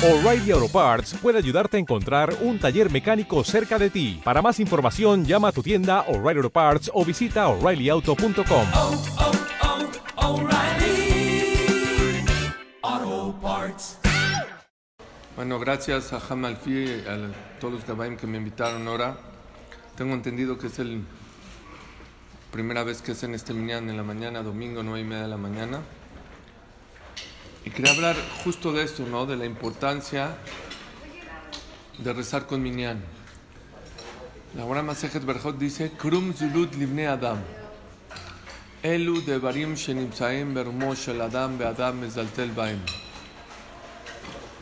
O'Reilly Auto Parts puede ayudarte a encontrar un taller mecánico cerca de ti. Para más información, llama a tu tienda O'Reilly Auto Parts o visita oreillyauto.com. oh, oh, Parts. Bueno, gracias a Hamalfi y a todos los Gabaim que me invitaron ahora. Tengo entendido que es la primera vez que hacen este minyan en la mañana, domingo, nueve y media de la mañana. Y quería hablar justo de esto, ¿no? De la importancia de rezar con minyan. La Gemara Masejet Berjot dice, Krum zulut livne Adam. Elu devarim shenimsaim bermo shel Adam be'adam mezaltel baem.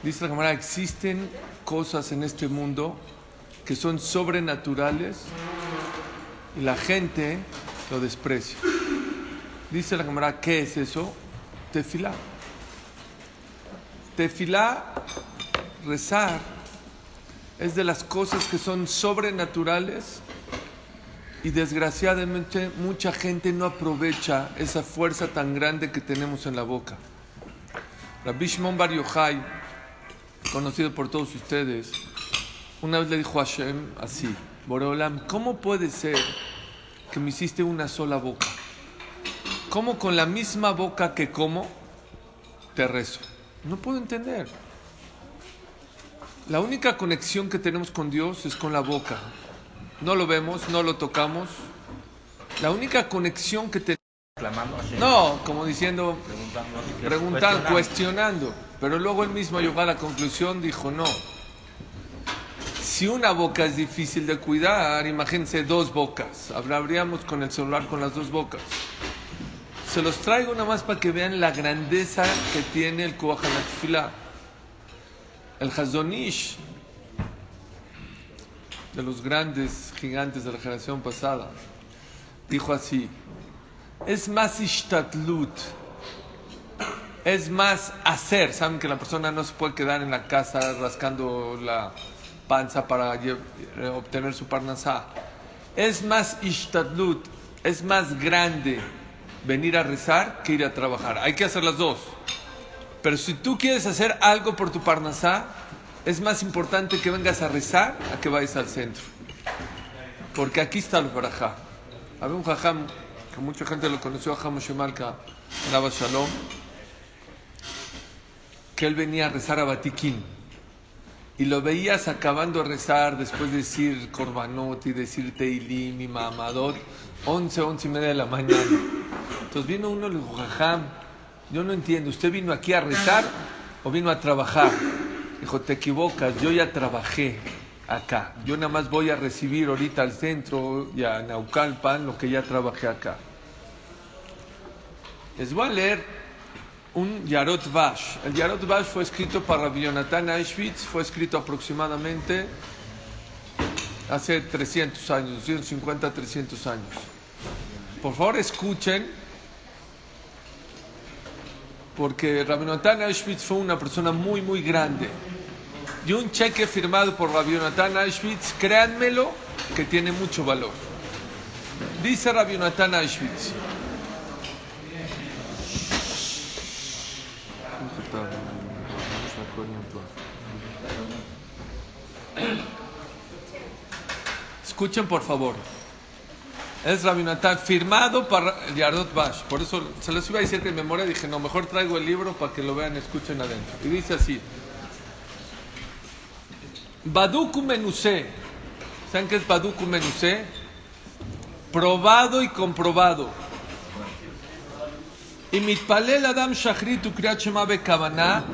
Dice la Gemara, existen cosas en este mundo que son sobrenaturales y la gente lo desprecia. Dice la Gemara, ¿qué es eso? Tefilá. Tefilá, rezar, es de las cosas que son sobrenaturales y desgraciadamente mucha gente no aprovecha esa fuerza tan grande que tenemos en la boca. Rabbi Shimon Bar Yochai, conocido por todos ustedes, una vez le dijo a Hashem así, Boreolam, ¿cómo puede ser que me hiciste una sola boca? ¿Cómo con la misma boca que como te rezo? No puedo entender. La única conexión que tenemos con Dios es con la boca. No lo vemos, no lo tocamos. La única conexión que tenemos... No, como diciendo, preguntando, cuestionando. Pero luego él mismo llegó a la conclusión, dijo, no. Si una boca es difícil de cuidar, imagínense dos bocas. Hablaríamos con el celular con las dos bocas. Se los traigo nada más para que vean la grandeza que tiene el Kohalatfila. El Hazonish, de los grandes gigantes de la generación pasada, dijo así: es más ishtatlut, es más hacer. Saben que la persona no se puede quedar en la casa rascando la panza para obtener su parnasá. Es más ishtatlut, es más grande venir a rezar que ir a trabajar. Hay que hacer las dos. Pero si tú quieres hacer algo por tu parnasá, es más importante que vengas a rezar a que vayas al centro. Porque aquí está el barajá. Había un jajam, que mucha gente lo conoció, a Moshe Malka, en Abba Shalom, que él venía a rezar a Batiquín. Y lo veías acabando de rezar después de decir Korbanot y decir Teilim y Mamadot, 11, 11 y media de la mañana. Entonces vino uno y le dijo, Jajam, yo no entiendo, ¿usted vino aquí a rezar o vino a trabajar? Dijo, te equivocas, yo ya trabajé acá. Yo nada más voy a recibir ahorita al centro y a Naucalpan lo que ya trabajé acá. Les voy a leer un Yarot Vash. El Yarot Vash fue escrito para Rabbi Yonatan Auschwitz, fue escrito aproximadamente hace 300 años, 150, 300 años. Por favor, escuchen, porque Rabbi Yonatan Auschwitz fue una persona muy, muy grande. Y un cheque firmado por Rabbi Yonatan Auschwitz, créanmelo, que tiene mucho valor. Dice Rabbi Yonatan Auschwitz. Escuchen por favor. Es Rabbi Natan, firmado para Yardot Bash. Por eso se los iba a decir de memoria. Dije, no, mejor traigo el libro para que lo vean, escuchen adentro. Y dice así: Baduku Menusé. ¿Saben qué es Baduku Menusé? Probado y comprobado. Y mitpalel Adam Shachrit Ukriat Shema Bekavaná.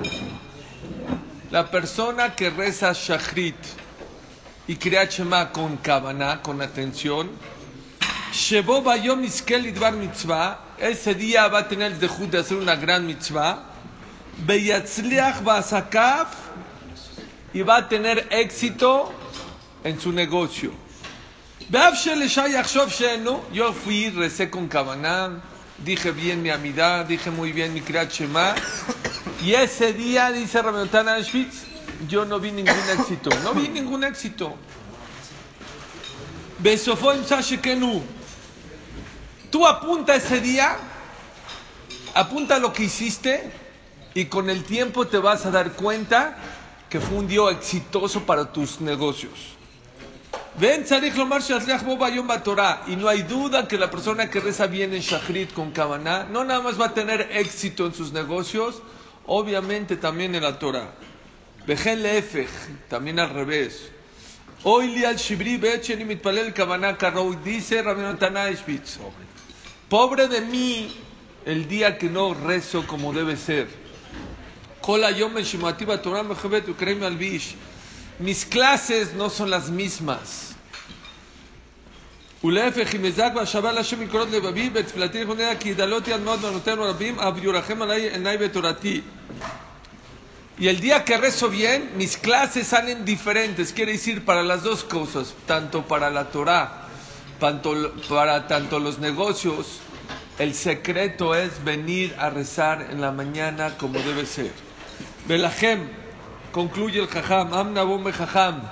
La persona que reza Shachrit y Kriyat Shema con Kavaná, con atención. Shebo Bayom Iskel Idbar Mitzvah. Ese día va a tener el dejud de hacer una gran mitzvah. Beyatzliach Basakaf. Y va a tener éxito en su negocio. Yo fui, recé con Kavaná. Dije bien mi amidad, dije muy bien mi Kriyat. Y ese día, dice Rabbi Auschwitz, yo no vi ningún éxito. No vi ningún éxito. Besofón Sashekenu. Tú apunta ese día, apunta lo que hiciste y con el tiempo te vas a dar cuenta que fue un día exitoso para tus negocios. Ven. Y no hay duda que la persona que reza bien en Shachrit con Kavaná, no nada más va a tener éxito en sus negocios, obviamente también en la Torah. Vejen lefech, también al revés. Hoy li al shibri bechen y mitpalel Kavaná karou, dice Rabbi Natan Eichwitz. Pobre de mí el día que no rezo como debe ser. Kol hayom en Shimati Torah mejebet ukrem al bish. Mis clases no son las mismas. ולהפך, אם אזעק והשבה להשם מקורות לבבי, בתפילתי נכונה, כי ידלותי עד מאוד בנותינו רבים, אף יורחם עלי עיניי בתורתי. y el día que rezo bien, mis clases salen diferentes. Quiere decir para las dos cosas, tanto para la Torah, tanto, para tanto los negocios. El secreto es venir a rezar en la mañana como debe ser. Belahem, concluye el Jajam, Amna Bombe Jajam,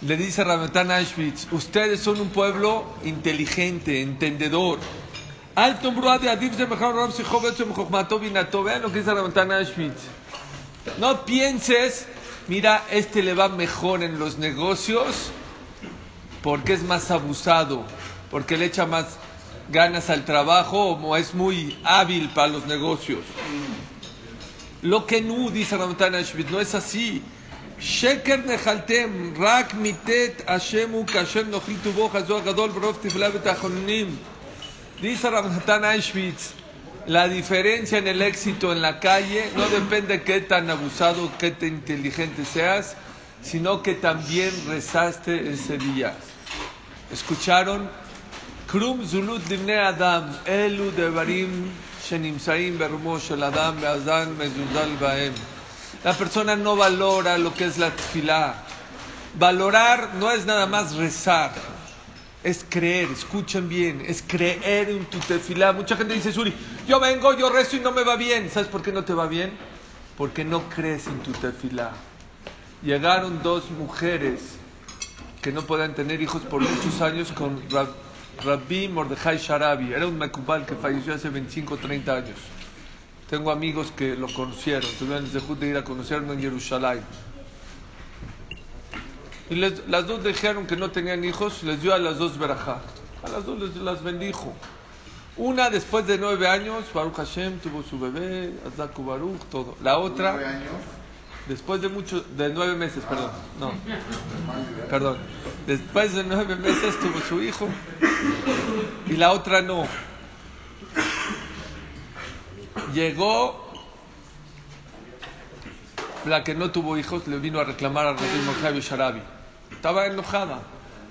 le dice Ramatán Auschwitz, ustedes son un pueblo inteligente, entendedor. Alto de Adif de. Vean lo que dice Auschwitz. No pienses, mira, este le va mejor en los negocios porque es más abusado, porque le echa más ganas al trabajo o es muy hábil para los negocios. Lo que no, dice Ramatan Ashbit, no es así. Sheker nechaltem, rak mitet Hashemu kashem nochil tubo chazor gadol brov tifla betachonim. Dice Ramatan Ashbit, la diferencia en el éxito en la calle no depende de qué tan abusado, qué tan inteligente seas, sino que también rezaste ese día. ¿Escucharon? Krum zulut dimne adam, elu devarim shenimsaim adam beazan mezuzal baem. La persona no valora lo que es la tefilá. Valorar no es nada más rezar es creer, escuchen bien, es creer en tu tefilá. Mucha gente dice, Suri, yo vengo, yo rezo y no me va bien. ¿Sabes por qué no te va bien? Porque no crees en tu tefilá. Llegaron dos mujeres que no podían tener hijos por muchos años con Rab- Rabbi Mordejai Sharabi. Era un mekubal que falleció hace 25 o 30 años. Tengo amigos que lo conocieron, tuvieron el de ir a conocerlo en Jerusalén. Y les- las dos dijeron que no tenían hijos, les dio a las dos verajá. A las dos les las bendijo. Una después de nueve años, Baruch Hashem tuvo su bebé, Azaku Baruch, todo. La otra, después de mucho, de nueve meses, perdón, no, perdón. Después de nueve meses tuvo su hijo y la otra no. Llegó la que no tuvo hijos, le vino a reclamar a Rabbi Mordejai Sharabi. Estaba enojada.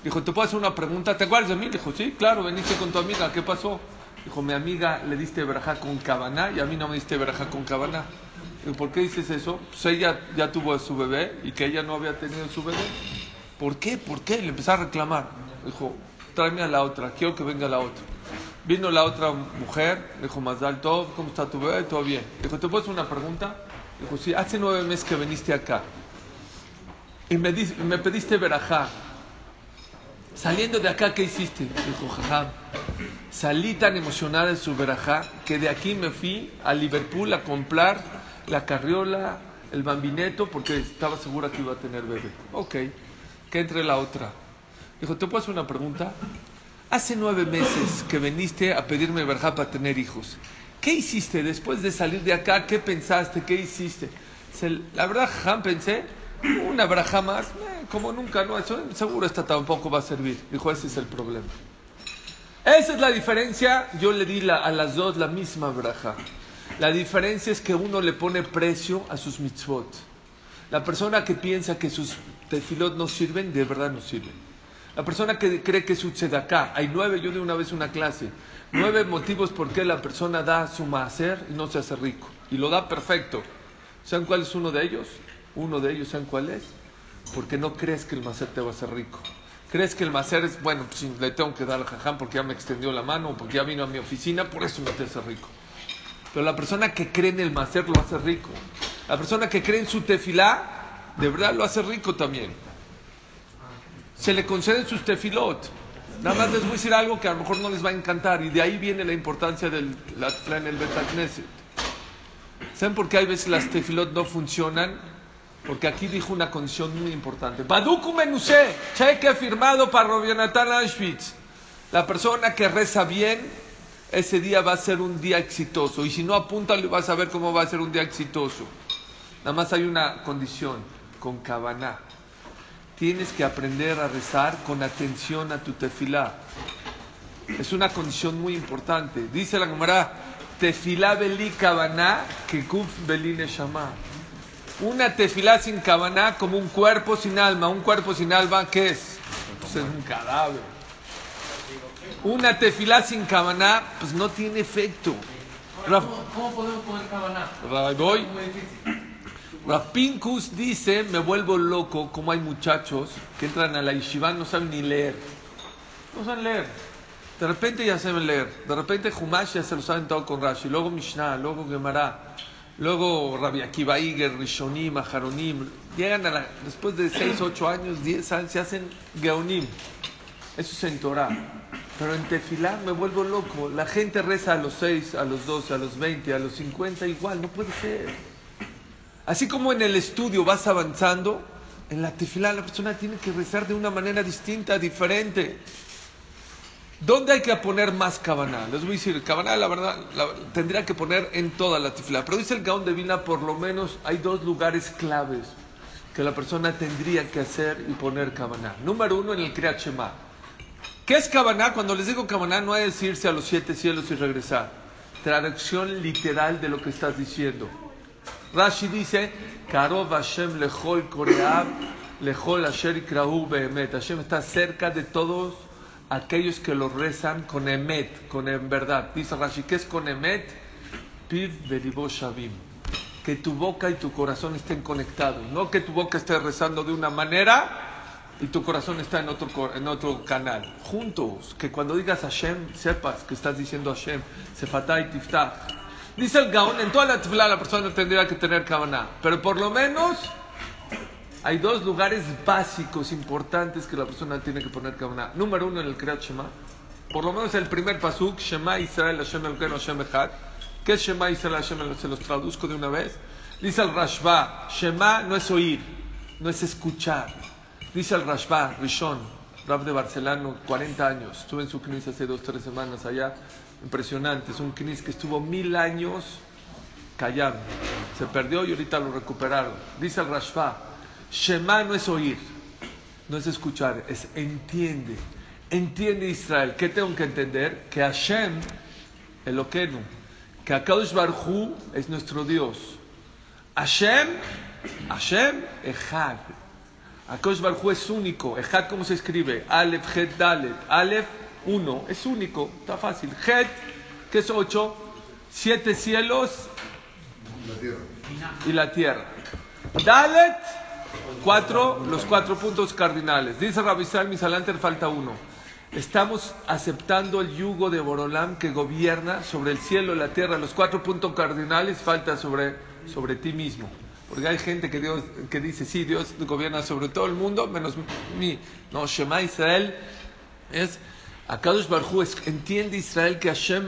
Dijo, ¿te puedo hacer una pregunta? ¿Te acuerdas de mí? Dijo, sí, claro, veniste con tu amiga, ¿qué pasó? Dijo, mi amiga le diste verajá con cabana y a mí no me diste verajá con cabana. Dijo, ¿por qué dices eso? Pues ella ya tuvo a su bebé y que ella no había tenido su bebé. ¿Por qué? ¿Por qué? Le empezó a reclamar. Dijo, tráeme a la otra, quiero que venga la otra. Vino la otra mujer, dijo, Mazal Tov, ¿cómo está tu bebé? Todo bien. Dijo, ¿te puedo hacer una pregunta? Dijo, sí, hace nueve meses que viniste acá y me, dis- me pediste verajá. Saliendo de acá, ¿qué hiciste? Dijo, jajam, salí tan emocionada en su verajá que de aquí me fui a Liverpool a comprar la carriola, el bambineto, porque estaba segura que iba a tener bebé. Ok, que entre la otra. Dijo, ¿te puedo hacer una pregunta? Hace nueve meses que viniste a pedirme verajá para tener hijos. ¿Qué hiciste después de salir de acá? ¿Qué pensaste? ¿Qué hiciste? La verdad, jajam, pensé, una verajá más, eh, como nunca, no, eso seguro esta tampoco va a servir. Dijo, ese es el problema. Esa es la diferencia. Yo le di la- a las dos la misma braja. La diferencia es que uno le pone precio a sus mitzvot. La persona que piensa que sus tefilot no sirven, de verdad no sirven. La persona que cree que su tzedaká, hay nueve, yo di una vez una clase, nueve motivos por qué la persona da su maaser y no se hace rico. Y lo da perfecto. ¿Saben cuál es uno de ellos? Uno de ellos, ¿saben cuál es? Porque no crees que el maaser te va a hacer rico. Crees que el maaser es, bueno, pues le tengo que dar al jajam porque ya me extendió la mano, o porque ya vino a mi oficina, por eso me te hace rico. Pero la persona que cree en el maaser lo hace rico. La persona que cree en su tefilá, de verdad lo hace rico también. Se le conceden sus tefilot. Nada más les voy a decir algo que a lo mejor no les va a encantar y de ahí viene la importancia de la en el Betacneset. ¿Saben por qué hay veces las tefilot no funcionan? Porque aquí dijo una condición muy importante. Baduku Menuse, cheque firmado para Robionatan Auschwitz. La persona que reza bien, ese día va a ser un día exitoso. Y si no, apúntale, vas a ver cómo va a ser un día exitoso. Nada más hay una condición, con Kavaná. Tienes que aprender a rezar con atención a tu tefilá. Es una condición muy importante. Dice la Gemara, tefilá beli Kavaná, que kuf beli neshama. Una tefilá sin Kavaná como un cuerpo sin alma. Un cuerpo sin alma, ¿qué es? Pues es un cadáver. Una tefilá sin Kavaná, pues no tiene efecto. Raf- ¿Cómo podemos poner cabaná? Voy. Rapinkus dice, me vuelvo loco como hay muchachos que entran a la yeshiva no saben ni leer. No saben leer. De repente ya saben leer. De repente Humash ya se lo saben todo con Rashi. Luego Mishnah, luego Gemara. Luego Rabbi Akiva Rishonim, Aharonim. Llegan a la, después de 6, 8 años, 10 años, se hacen Geonim. Eso es en Torah. Pero en Tefilá me vuelvo loco. La gente reza a los 6, a los 12, a los 20, a los 50, igual. No puede ser. Así como en el estudio vas avanzando, en la tefilá la persona tiene que rezar de una manera distinta, diferente. ¿Dónde hay que poner más cabana? Les voy a decir, cabana la verdad tendría que poner en toda la tefilá. Pero dice el Gaón de Vina, por lo menos hay dos lugares claves que la persona tendría que hacer y poner cabana. Número uno, en el Kriyat Shema. ¿Qué es cabana? Cuando les digo cabana no es irse a los siete cielos y regresar. Traducción literal de lo que estás diciendo. Rashi dice, Karov Hashem lechol koreab, lechol asher ikrahu behemet. Hashem está cerca de todos aquellos que lo rezan con emet, con en verdad. Dice Rashi, ¿qué es con emet? Piv shavim. Que tu boca y tu corazón estén conectados. No que tu boca esté rezando de una manera y tu corazón está en otro, en otro canal. Juntos, que cuando digas Hashem, sepas que estás diciendo Hashem. Sefatay tiftach. Dice el Gaón, en toda la tefilá la persona tendría que tener Kavaná. Pero por lo menos hay dos lugares básicos, importantes que la persona tiene que poner Kavaná. Número uno en el Kriyat Shema. Por lo menos el primer pasuk, Shema Israel Hashem Elokeinu Hashem Echad. ¿Qué es Shema Israel Hashem? Se los traduzco de una vez. Dice el Rashba, Shema no es oír, no es escuchar. Dice el Rashba, Rishon, Rab de Barcelona, 40 años. Estuve en su knis hace dos, tres semanas allá. Impresionante, es un knis que estuvo mil años callado. Se perdió y ahorita lo recuperaron. Dice el Rashba, Shema no es oír, no es escuchar, es entiende. Entiende Israel. ¿Qué tengo que entender? Que Hashem, Eloquenu, que Akadosh Barhu es nuestro Dios. Hashem, Hashem, Echad. Akadosh Barhu es único. Echad, ¿cómo se escribe? Aleph, Het, Dalet. Aleph, uno, es único, está fácil. Het, que es ocho, siete cielos y la tierra. Dalet, cuatro, los cuatro puntos cardinales. Dice Rabisal Misalanter, falta uno. Estamos aceptando el yugo de Borolam que gobierna sobre el cielo y la tierra. Los cuatro puntos cardinales falta sobre, sobre ti mismo. Porque hay gente que, Dios, que dice, sí, Dios gobierna sobre todo el mundo, menos mí. No, Shema Israel es, Akadosh Barhu entiende Israel que Hashem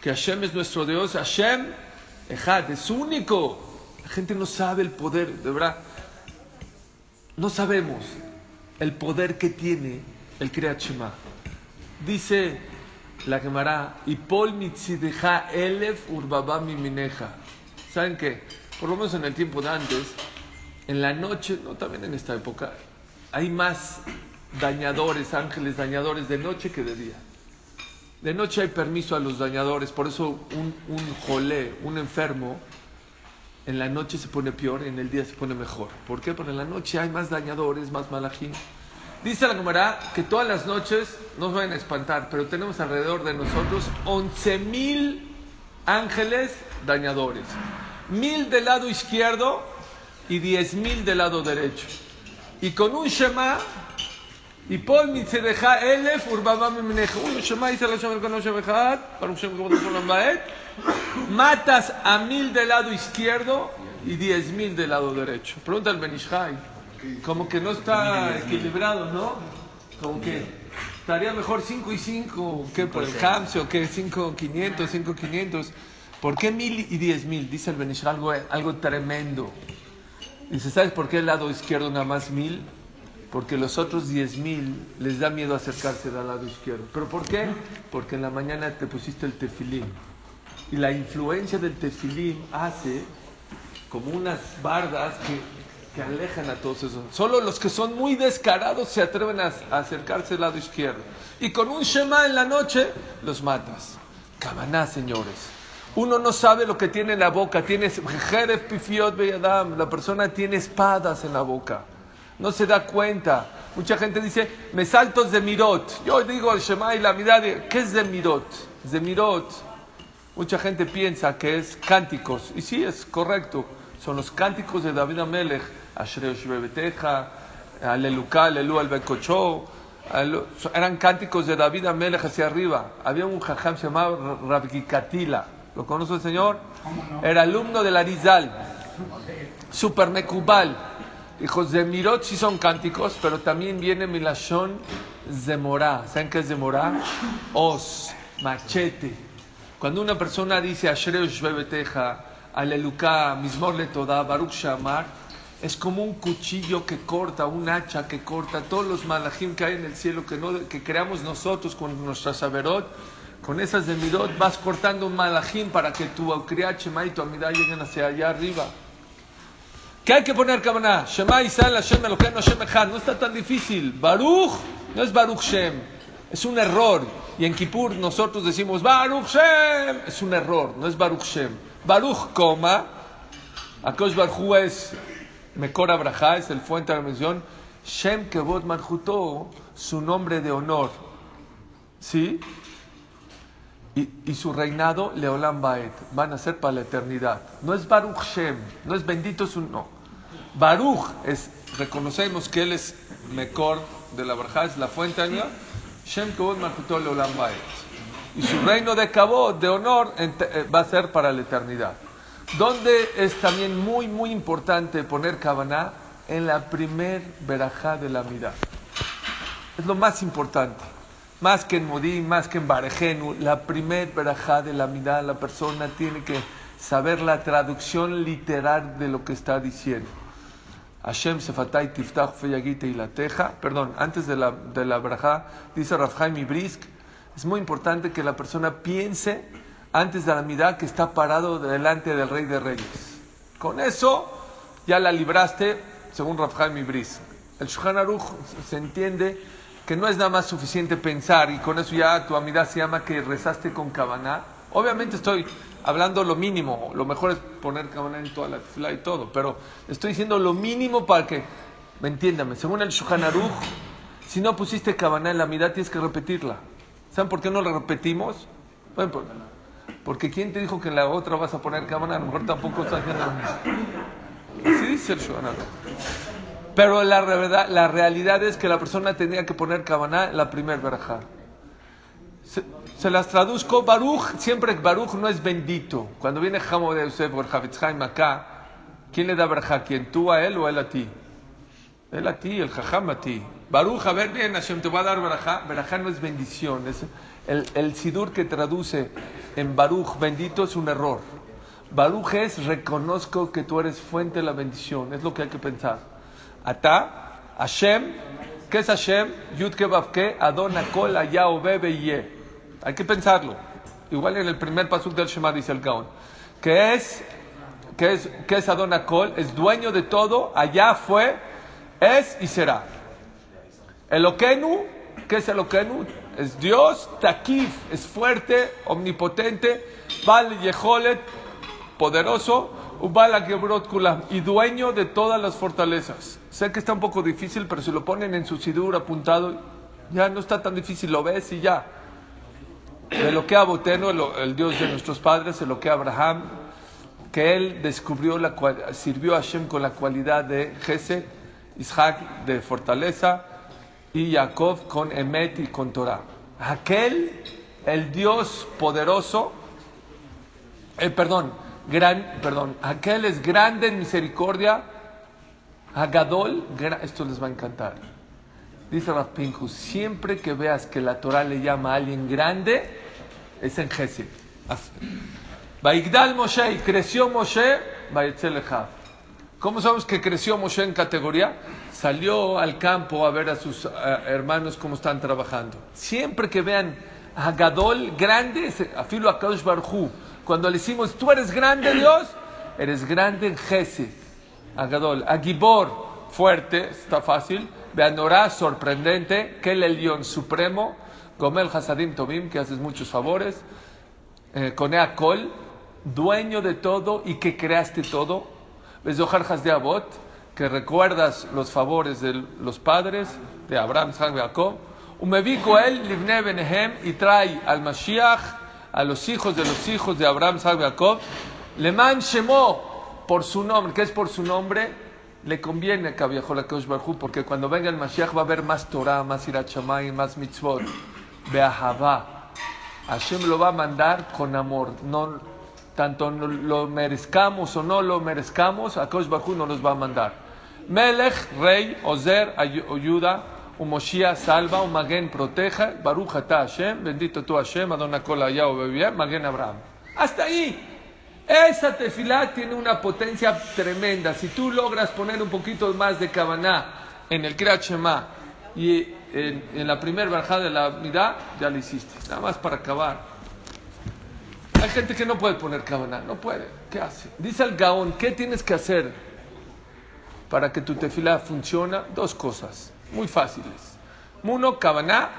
que Hashem es nuestro Dios, Hashem Ejad, es único. Gente no sabe el poder, de verdad. No sabemos el poder que tiene el Kriyat. Dice la Gemara, y Pol mitzideja elef urbaba mineja. ¿Saben qué? Por lo menos en el tiempo de antes, en la noche, no también en esta época, hay más dañadores, ángeles dañadores de noche que de día. De noche hay permiso a los dañadores, por eso un, un jolé, un enfermo, en la noche se pone peor, en el día se pone mejor. ¿Por qué? Porque en la noche hay más dañadores, más malajín. Dice la Gemara que todas las noches nos van a espantar, pero tenemos alrededor de nosotros 11 mil ángeles dañadores. Mil del lado izquierdo y diez mil del lado derecho. Y con un Shema, y Paul deja Elef, Mimeneja. Un Shema Shema Baet. Matas a mil del lado izquierdo y diez mil del lado derecho. Pregunta al Benishai. Como que no está equilibrado, ¿no? Como que estaría mejor 5 y 5 que por el Hamse o que 5 500, 5 500. ¿Por qué mil y diez mil? Dice el Benishai algo, algo tremendo. Dice, ¿sabes por qué el lado izquierdo nada más mil? Porque los otros diez mil les da miedo acercarse al lado izquierdo. ¿Pero por qué? Porque en la mañana te pusiste el tefilín. Y la influencia del tefilín hace como unas bardas que, que alejan a todos esos. Solo los que son muy descarados se atreven a, acercarse al lado izquierdo. Y con un Shema en la noche los matas. Cabaná, señores. Uno no sabe lo que tiene en la boca. Tiene jerez pifiot beyadam. La persona tiene espadas en la boca. No se da cuenta. Mucha gente dice, me salto de mirot. Yo digo el Shema y la mirada, ¿qué es de mirot? De. Mucha gente piensa que es cánticos. Y sí, es correcto. Son los cánticos de David Amelech. Ashreo Shbebeteja, Aleluca, Alelu al Bekocho. Eran cánticos de David Amelech hacia arriba. Había un jajam se llamaba Rabbi Katila. ¿Lo conoce el señor? Era alumno del Arizal. Super Mekubal. Hijos de Mirot sí son cánticos, pero también viene Milashon Zemorá. ¿Saben qué es Zemorá? Os, machete. Cuando una persona dice Toda, Baruch es como un cuchillo que corta, un hacha que corta todos los malajim que hay en el cielo que, que creamos nosotros con nuestra saberot. Con esas de Mirot vas cortando un malajim para que tu Shema y tu Amidad lleguen hacia allá arriba. ¿Qué hay que poner, Kamaná? Shema Israel, Hashem Elokeinu, Hashem Echad. No está tan difícil. Baruch no es Baruch Shem. Es un error. Y en Kippur nosotros decimos Baruch Shem. Es un error. No es Baruch Shem. Baruch, coma. Akosh Baruch es Mekor Abraha, es el fuente de la mención. Shem Kevod Marjuto, su nombre de honor. ¿Sí? Y, y, su reinado, Leolam Baet, van a ser para la eternidad. No es Baruch Shem, no es bendito su no. Baruch es, reconocemos que él es Mekor de la Barja, es la fuente de Y su reino de Kavod, de honor, va a ser para la eternidad. Donde es también muy, muy importante poner Kavaná en la primer verajá de la mirada. Es lo más importante más que en Modín, más que en Barejenu, la primer verajá de la mirada, la persona tiene que saber la traducción literal de lo que está diciendo. Hashem Sefatay Tiftach Feyagite y la Teja, perdón, antes de la, de la dice Rafhaim Ibrisk, es muy importante que la persona piense antes de la mirada que está parado delante del Rey de Reyes. Con eso ya la libraste, según Rafhaim Ibrisk. El Shulchan Aruch se entiende que no es nada más suficiente pensar y con eso ya tu amidad se llama que rezaste con Kavaná. Obviamente estoy hablando lo mínimo, lo mejor es poner Kavaná en toda la fila y todo, pero estoy diciendo lo mínimo para que, me entiéndame, según el Shulchan Aruch, si no pusiste Kavaná en la amidad tienes que repetirla. ¿Saben por qué no la repetimos? Bueno, por, porque ¿quién te dijo que en la otra vas a poner Kavaná? A lo mejor tampoco estás haciendo lo. Así dice el. Pero la, realidad, la realidad es que la persona tenía que poner Kavaná en la primer verajá. Se, las traduzco, Baruch, siempre Baruch no es bendito. Cuando viene Jamo de Yosef o el Havitzhaim acá, ¿quién le da verajá? ¿Quién? ¿Tú a él o él a ti? Él a ti, el Jajam a ti. Baruch, a ver bien, Hashem te va a dar verajá. Verajá no es bendición. Es el, el Sidur que traduce en Baruch bendito es un error. Baruch es reconozco que tú eres fuente de la bendición. Es lo que hay que pensar. Ata, Hashem, ¿qué es Hashem? Yud Kebavke, Adon Akol, Ayao, Bebe, Ye. Hay que pensarlo. Igual en el primer pasuk del Shema dice el Gaon. ¿Qué es? ¿Qué es, qué es Adon Akol? Es dueño de todo, allá fue, es y será. Elokenu, ¿qué es Elokenu? Es Dios, Takif, es fuerte, omnipotente, Val Yeholet, poderoso, y dueño de todas las fortalezas. Sé que está un poco difícil, pero si lo ponen en su sidur apuntado, ya no está tan difícil, lo ves y ya. De lo que a Boteno, el, el Dios de nuestros padres, de lo que a Abraham, que él descubrió, la, sirvió a Hashem con la cualidad de Jesse, Isaac de fortaleza y Jacob con Emet y con Torah. Aquel, el Dios poderoso, eh, perdón, gran, perdón, aquel es grande en misericordia, Agadol, esto les va a encantar. Dice Rav Pinkus, siempre que veas que la Torah le llama a alguien grande, es en Gesed. Baigdal Moshe, y creció Moshe, ¿Cómo sabemos que creció Moshe en categoría? Salió al campo a ver a sus eh, hermanos cómo están trabajando. Siempre que vean a Gadol grande, a Kadosh Barjú, cuando le decimos, tú eres grande Dios, eres grande en Gesed, a Gadol, a Gibor, fuerte, está fácil, Beanorá, sorprendente, Kel Elión, supremo, Gomel Hasadim Tobim, que haces muchos favores, eh, Conea Kol, dueño de todo y que creaste todo, Bezohar de Abot, que recuerdas los favores de los padres de Abraham, y Jacob, Umevico él, Livne Benehem, y trae al Mashiach, a los hijos de los hijos de Abraham, y Jacob, Leman Shemo, por su nombre, que es por su nombre, le conviene a viejo la Kosh Barhu, porque cuando venga el Mashiach va a haber más Torah, más Irat Shamayim, más mitzvot, Beahavá. Hashem lo va a mandar con amor. No, tanto lo merezcamos o no lo merezcamos, a Kosh Bajú no nos va a mandar. Melech, rey, Ozer, ay- ayuda, Umoshia, salva, Umagen, proteja, Baruch ata Hashem, bendito tú Hashem, Adona Kola Yahweh Bebia, Magen Abraham. Hasta ahí. Esa tefilá tiene una potencia tremenda. Si tú logras poner un poquito más de Kavaná en el Kriyat Shema y en, la primera bajada de la Midá, ya lo hiciste. Nada más para acabar. Hay gente que no puede poner Kavaná, no puede. ¿Qué hace? Dice el Gaón, ¿qué tienes que hacer para que tu tefilá funcione? Dos cosas muy fáciles. Uno, Kavaná.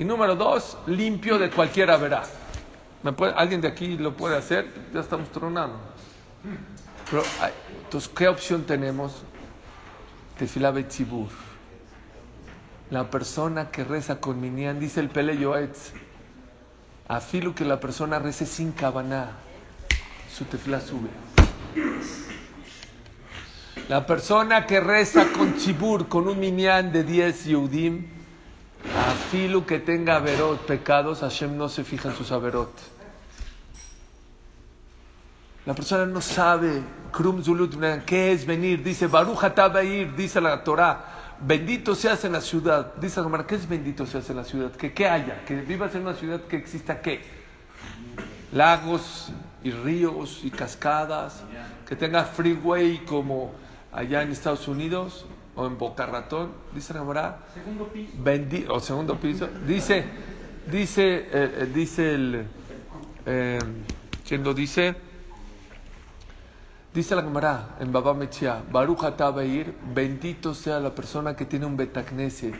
Y número dos, limpio de cualquier averá. ¿Me puede- ¿Alguien de aquí lo puede hacer? Ya estamos tronando. Pero, entonces, ¿qué opción tenemos? Tefilá Betzibur. La persona que reza con Minyan, dice el Pele Yoetz, afilo que la persona rece sin cabaná, su tefilá sube. La persona que reza con Chibur, con un Minyan de 10 Yehudim, afilo que tenga averot, pecados, Hashem no se fija en sus averot. La persona no sabe Krum Zulut, qué es venir. Dice Baruch ir, dice la Torah. Bendito seas en la ciudad. Dice la ¿qué es bendito seas en la ciudad? Que qué haya, que vivas en una ciudad que exista qué. Lagos y ríos y cascadas, que tenga freeway como allá en Estados Unidos o en Boca Ratón. Dice la Gemara, Bendi- o segundo piso. Dice, dice, eh, eh, dice el, eh, ¿quién lo dice? Dice la Gemara en Baba Mechia, Baruch Beir, bendito sea la persona que tiene un Betacneset,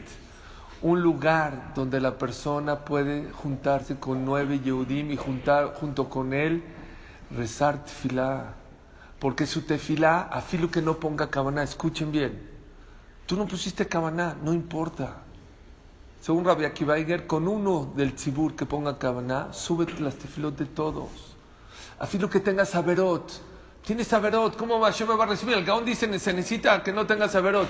un lugar donde la persona puede juntarse con nueve Yehudim y juntar junto con él rezar tefilá. Porque su tefilá, a filo que no ponga cabana, escuchen bien, tú no pusiste cabana, no importa. Según Rabbi Akiva con uno del tzibur que ponga cabana, sube las tefilot de todos. A filo que tengas averot. Tienes averot, ¿cómo Hashem va a recibir? El Gaón dice, se necesita que no tengas averot.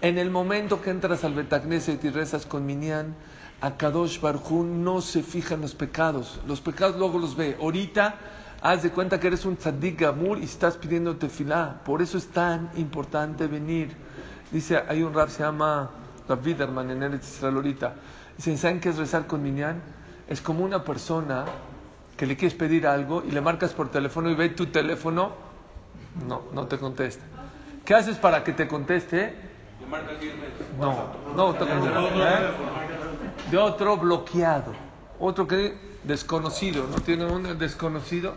En el momento que entras al Betagneset y rezas con Minyan, a Kadosh Barjú no se fija en los pecados. Los pecados luego los ve. Ahorita, haz de cuenta que eres un tzadik gamur y estás pidiendo tefilá. Por eso es tan importante venir. Dice, hay un rap, se llama Rav Widerman en Eretz Israel ahorita. Dicen, ¿saben qué es rezar con Minyan? Es como una persona que le quieres pedir algo y le marcas por teléfono y ve tu teléfono, no, no te contesta. ¿Qué haces para que te conteste? No, no te contesta. ¿eh? De otro bloqueado, otro que desconocido, no tiene un desconocido.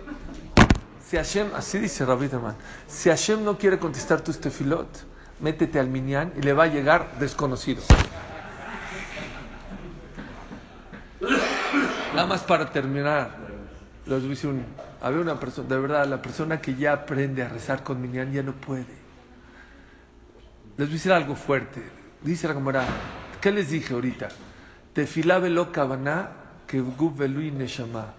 Si Hashem, así dice Rabbi Teman, si Hashem no quiere contestar tus tefilot, métete al minyan y le va a llegar desconocido. Nada más para terminar, les voy había una persona, de verdad, la persona que ya aprende a rezar con Minyan ya no puede. Les voy a decir algo fuerte. Dice la Gemara, ¿qué les dije ahorita? Tefilá velo kavaná, que gub velu y neshama.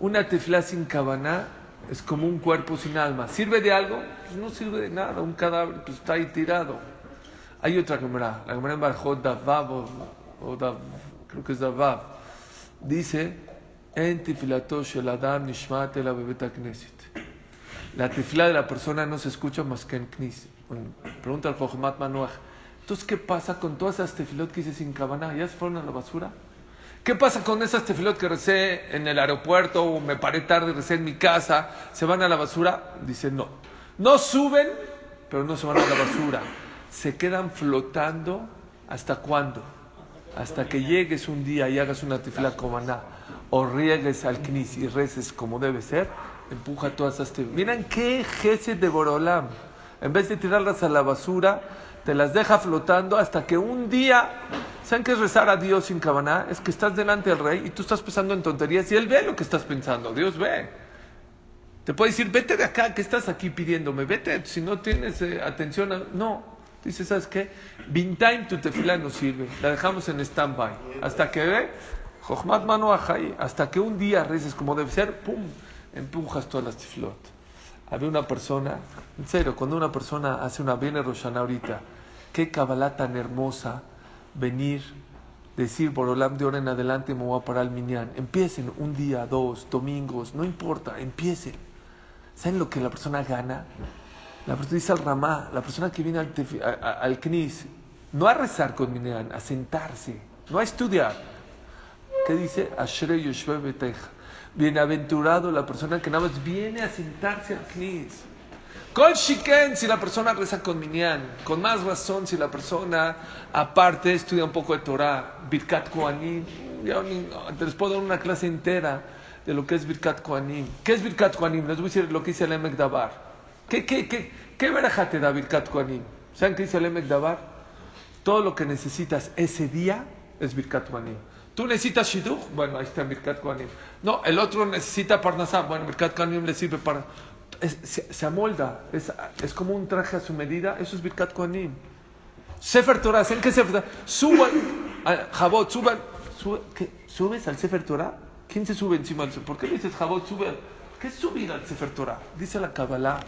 Una tefilá sin kavaná es como un cuerpo sin alma. ¿Sirve de algo? Pues no sirve de nada. Un cadáver pues, está ahí tirado. Hay otra Gemara, la Gemara en Barjot Davav, o, o creo que es Davav. Dice, en tefilato shel adam nishmat ela knesset. La tefila de la persona no se escucha más que en Knis. Pregunta al Jochemat Manuach. Entonces, ¿qué pasa con todas esas tefilot que hice sin cabana? ¿Ya se fueron a la basura? ¿Qué pasa con esas tefilot que recé en el aeropuerto o me paré tarde recé en mi casa? ¿Se van a la basura? Dice, no. No suben pero no se van a la basura. Se quedan flotando hasta cuándo? Hasta que llegues un día y hagas una tefila comaná o riegues al knis y reces como debe ser, empuja todas esas tefilot. Miren qué jefe de Borolam. En vez de tirarlas a la basura, te las deja flotando hasta que un día, ¿saben qué es rezar a Dios sin cabaná? Es que estás delante del rey y tú estás pensando en tonterías y él ve lo que estás pensando, Dios ve. Te puede decir, vete de acá, que estás aquí pidiéndome, vete, si no tienes eh, atención, a... no. Dice, ¿sabes qué? Bintaim tu tefila no sirve, la dejamos en stand-by. Hasta que ve, Jochmat mano hasta que un día reces como debe ser, pum, empujas todas las tefilot. Había una persona, en serio, cuando una persona hace una viene Roshana ahorita, qué cabalá tan hermosa venir, decir Borolam de ahora en adelante me voy a parar al minyan. Empiecen un día, dos, domingos, no importa, empiecen. ¿Saben lo que la persona gana? La persona dice al Ramá, la persona que viene al, tefi- a- a- al Knis, no a rezar con minyan, a sentarse, no a estudiar. ¿Qué dice? Ashrei Yoshua Beteja. Bienaventurado la persona que nada más viene a sentarse al Knis. Con Shiken, si la persona reza con Minyan. Con más razón, si la persona, aparte, estudia un poco de Torah. Birkat ni- les puedo dar una clase entera de lo que es Birkat Kohanim. ¿Qué es Birkat Kohanim? Les voy a decir lo que dice el Emek Dabar. ¿Qué, qué, qué, qué veraja te da Birkat Kohanim? ¿Saben qué dice el Emek Dabar? Todo lo que necesitas ese día es Birkat Kohanim. ¿Tú necesitas Shidduch? Bueno, ahí está Birkat Kohanim. No, el otro necesita Parnasá. Bueno, Birkat Kohanim le sirve para... se, amolda. Es, como un traje a su medida. Eso es Birkat Kohanim. Sefer Torah. ¿Saben qué Sefer Torah? Suban. Jabot, suban. sube-. ¿Subes al Sefer Torah? ¿Quién se sube encima del Sefer? ¿Por qué dices Jabot, sube? ¿Qué es subir al Sefer Torah? Dice la Kabbalah.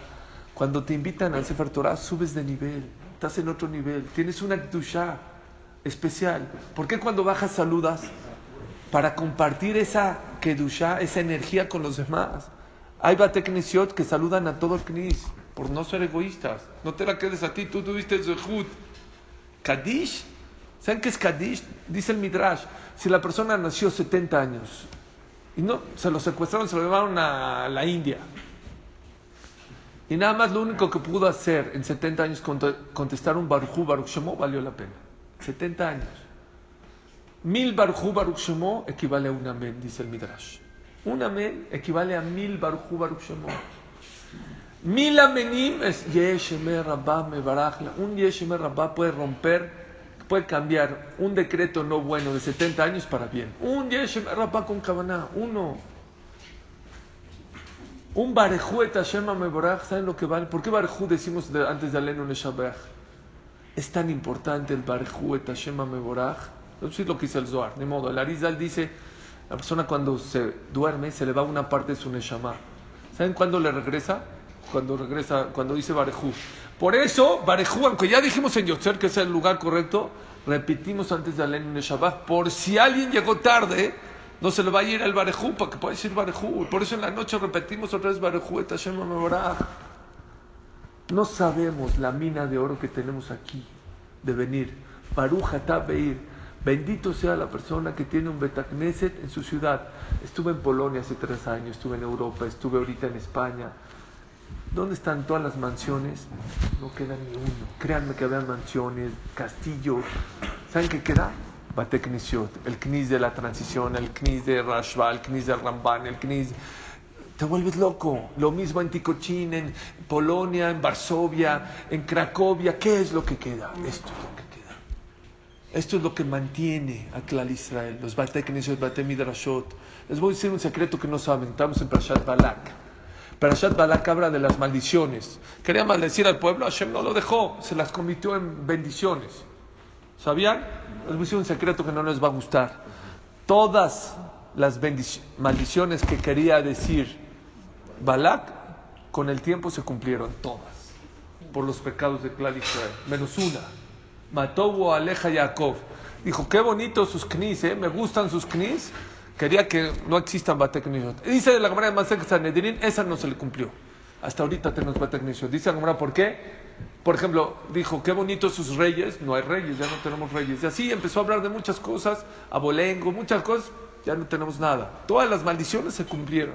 Cuando te invitan al Sefer Torah, subes de nivel. Estás en otro nivel. Tienes una Kdusha especial. ¿Por qué cuando bajas saludas? Para compartir esa Kedusha, esa energía con los demás. Hay Bateknesiot que saludan a todo el Knis por no ser egoístas. No te la quedes a ti, tú tuviste Zehut. Kadish, ¿saben qué es Kadish? Dice el Midrash, si la persona nació 70 años y no, se lo secuestraron, se lo llevaron a la India. Y nada más lo único que pudo hacer en 70 años cont- contestar un Baruchu Baruch valió la pena. 70 años. Mil Baruchu Baruch Shemo equivale a un amén, dice el Midrash. Un amén equivale a mil Baruchu Baruch Shemo. Mil amenim es Yesheme Rabba me barajla. Un Yesheme Rabba puede romper, puede cambiar un decreto no bueno de 70 años para bien. Un Yesheme Rabba con Kavaná, uno. Un Barejú et Meborach, ¿saben lo que vale? ¿Por qué Barejú decimos de- antes de Alenu Neshabach? Es tan importante el Barejú et Hashem Meborach. No sé lo que dice el Zohar, ni modo. El Arizal dice, la persona cuando se duerme se le va una parte de su Neshama. ¿Saben cuándo le regresa? Cuando regresa, cuando dice Barejú. Por eso, Barejú, aunque ya dijimos en Yotzer que es el lugar correcto, repetimos antes de Alenu Neshabach, por si alguien llegó tarde, no se le va a ir el Barejú para que pueda decir Barejú. Por eso en la noche repetimos otra vez Barejú et Hashem Meborach. No sabemos la mina de oro que tenemos aquí de venir. Baruch atah Beir. Bendito sea la persona que tiene un Betacneset en su ciudad. Estuve en Polonia hace tres años, estuve en Europa, estuve ahorita en España. ¿Dónde están todas las mansiones? No queda ni uno. Créanme que habían mansiones, castillos. ¿Saben qué queda? Bateknesiot, el Knis de la transición, el Knis de Rashba, el Knis de Ramban, el Knis te vuelves loco. Lo mismo en Ticochín, en Polonia, en Varsovia, en Cracovia. ¿Qué es lo que queda? Esto es lo que queda. Esto es lo que mantiene a Klal Israel, los Bate Knesset, Bate Midrashot. Les voy a decir un secreto que no saben. Estamos en Parashat Balak. Parashat Balak habla de las maldiciones. Quería maldecir al pueblo, Hashem no lo dejó, se las convirtió en bendiciones. ¿Sabían? Les voy a decir un secreto que no les va a gustar. Todas las maldiciones que quería decir Balak, con el tiempo se cumplieron todas. Por los pecados de Israel. Menos una. Mató Aleja Jacob. Dijo, qué bonitos sus knis, ¿eh? me gustan sus knis. Quería que no existan bateknisiot. Dice la Gemara de Masek Sanedrin, esa no se le cumplió. Hasta ahorita tenemos bateknisiot. Dice la Gemara, ¿por qué? Por ejemplo, dijo, qué bonitos sus reyes. No hay reyes, ya no tenemos reyes. Y así empezó a hablar de muchas cosas, abolengo, muchas cosas. Ya no tenemos nada. Todas las maldiciones se cumplieron.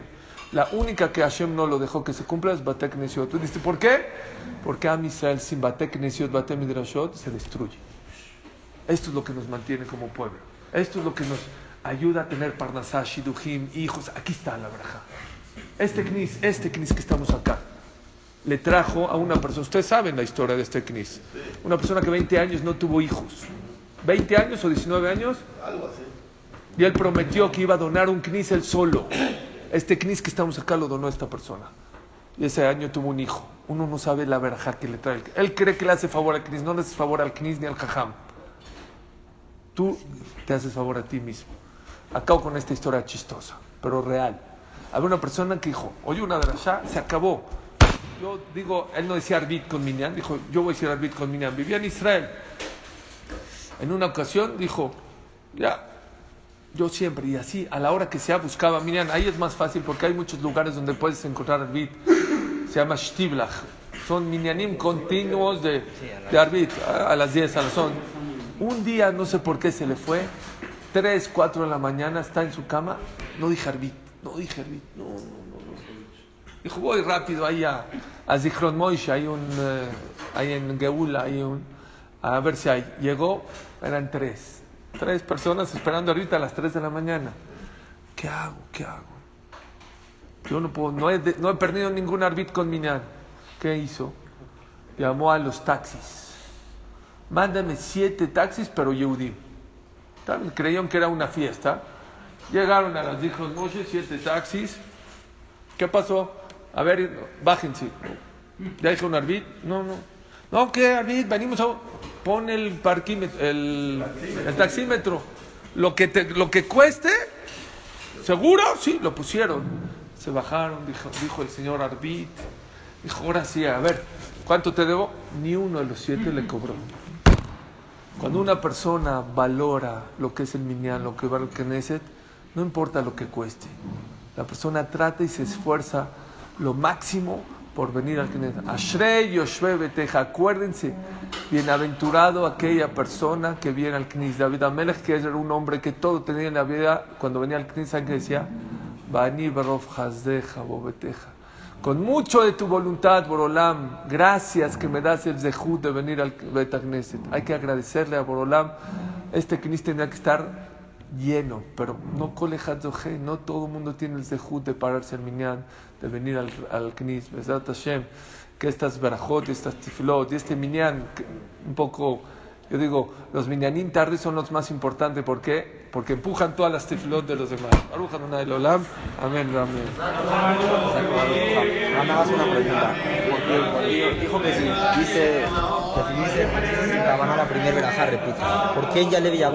La única que Hashem no lo dejó que se cumpla es Batek Nesiot. Tú dices, ¿por qué? Porque Am Israel sin Batek Nesiot, Batek Midrashot se destruye. Esto es lo que nos mantiene como pueblo. Esto es lo que nos ayuda a tener Parnasá, Shiduhim, hijos. Aquí está la braja. Este knis, este knis que estamos acá, le trajo a una persona. Ustedes saben la historia de este knis. Una persona que 20 años no tuvo hijos. 20 años o 19 años. Y él prometió que iba a donar un knis él solo. Este knis que estamos acá lo donó esta persona. Y ese año tuvo un hijo. Uno no sabe la verja que le trae. Él cree que le hace favor al knis. No le hace favor al knis ni al jajam. Tú te haces favor a ti mismo. Acabo con esta historia chistosa, pero real. Había una persona que dijo, oye, una drasha, se acabó. Yo digo, él no decía arbit con Minyan, dijo, yo voy a decir arbit con Minyan. Vivía en Israel. En una ocasión dijo, ya, yo siempre, y así, a la hora que sea, buscaba Minyan. Ahí es más fácil porque hay muchos lugares donde puedes encontrar arbit. Se llama Shtiblach. Son Minyanim continuos de, de arbit, a las 10, a las 11. Un día, no sé por qué se le fue, 3, 4 de la mañana, está en su cama, no dije arbit, no dije arbit, no, no, no. no. Dijo, voy rápido ahí a, a Zichron Moishe, hay un, eh, ahí en Geula, hay un, a ver si hay. Llegó, eran tres, tres personas esperando ahorita a las 3 de la mañana. ¿Qué hago? ¿Qué hago? Yo no puedo, no he, no he perdido ningún arbit con Minyan. ¿Qué hizo? Llamó a los taxis. Mándame siete taxis, pero Yehudim. Creyeron que era una fiesta. Llegaron a las hijos Moshe, siete taxis. ¿Qué pasó? A ver, bájense. ¿Ya dijo un arbit? No, no. No, ¿qué arbit? Venimos a... Pon el el, el taxímetro. Lo que, te- lo que cueste, ¿seguro? Sí, lo pusieron. Se bajaron, dijo, el señor arbit. Dijo, ahora sí, a ver, ¿cuánto te debo? Ni uno de los siete le cobró. Cuando una persona valora lo que es el minyan, lo que vale el Knesset, no importa lo que cueste. La persona trata y se esfuerza lo máximo por venir al Knesset. Ashrei Yoshve Beteja. Acuérdense, bienaventurado aquella persona que viene al Knesset. David Amelech, que era un hombre que todo tenía en la vida, cuando venía al Knesset, ¿saben qué decía? Bani Barov Hazdeja Bobeteja. Con mucho de tu voluntad, Borolam, gracias que me das el zehut de venir al Knesset. Hay que agradecerle a Borolam. Este Knis tendría que estar lleno, pero no no todo el mundo tiene el zehut de pararse al minyan, de venir al, al Knis. Besat Hashem, que estas berajot, estas tiflot y este minyan, un poco, yo digo, los minyanim tarde son los más importantes. ¿Por qué? Porque empujan todas las tiflot de los demás. Baruch el Olam. Amén, amén. Nada más una pregunta. Porque dijo que si dice, dice, la van a la primera verajá, repite. ¿Por qué ya le llamó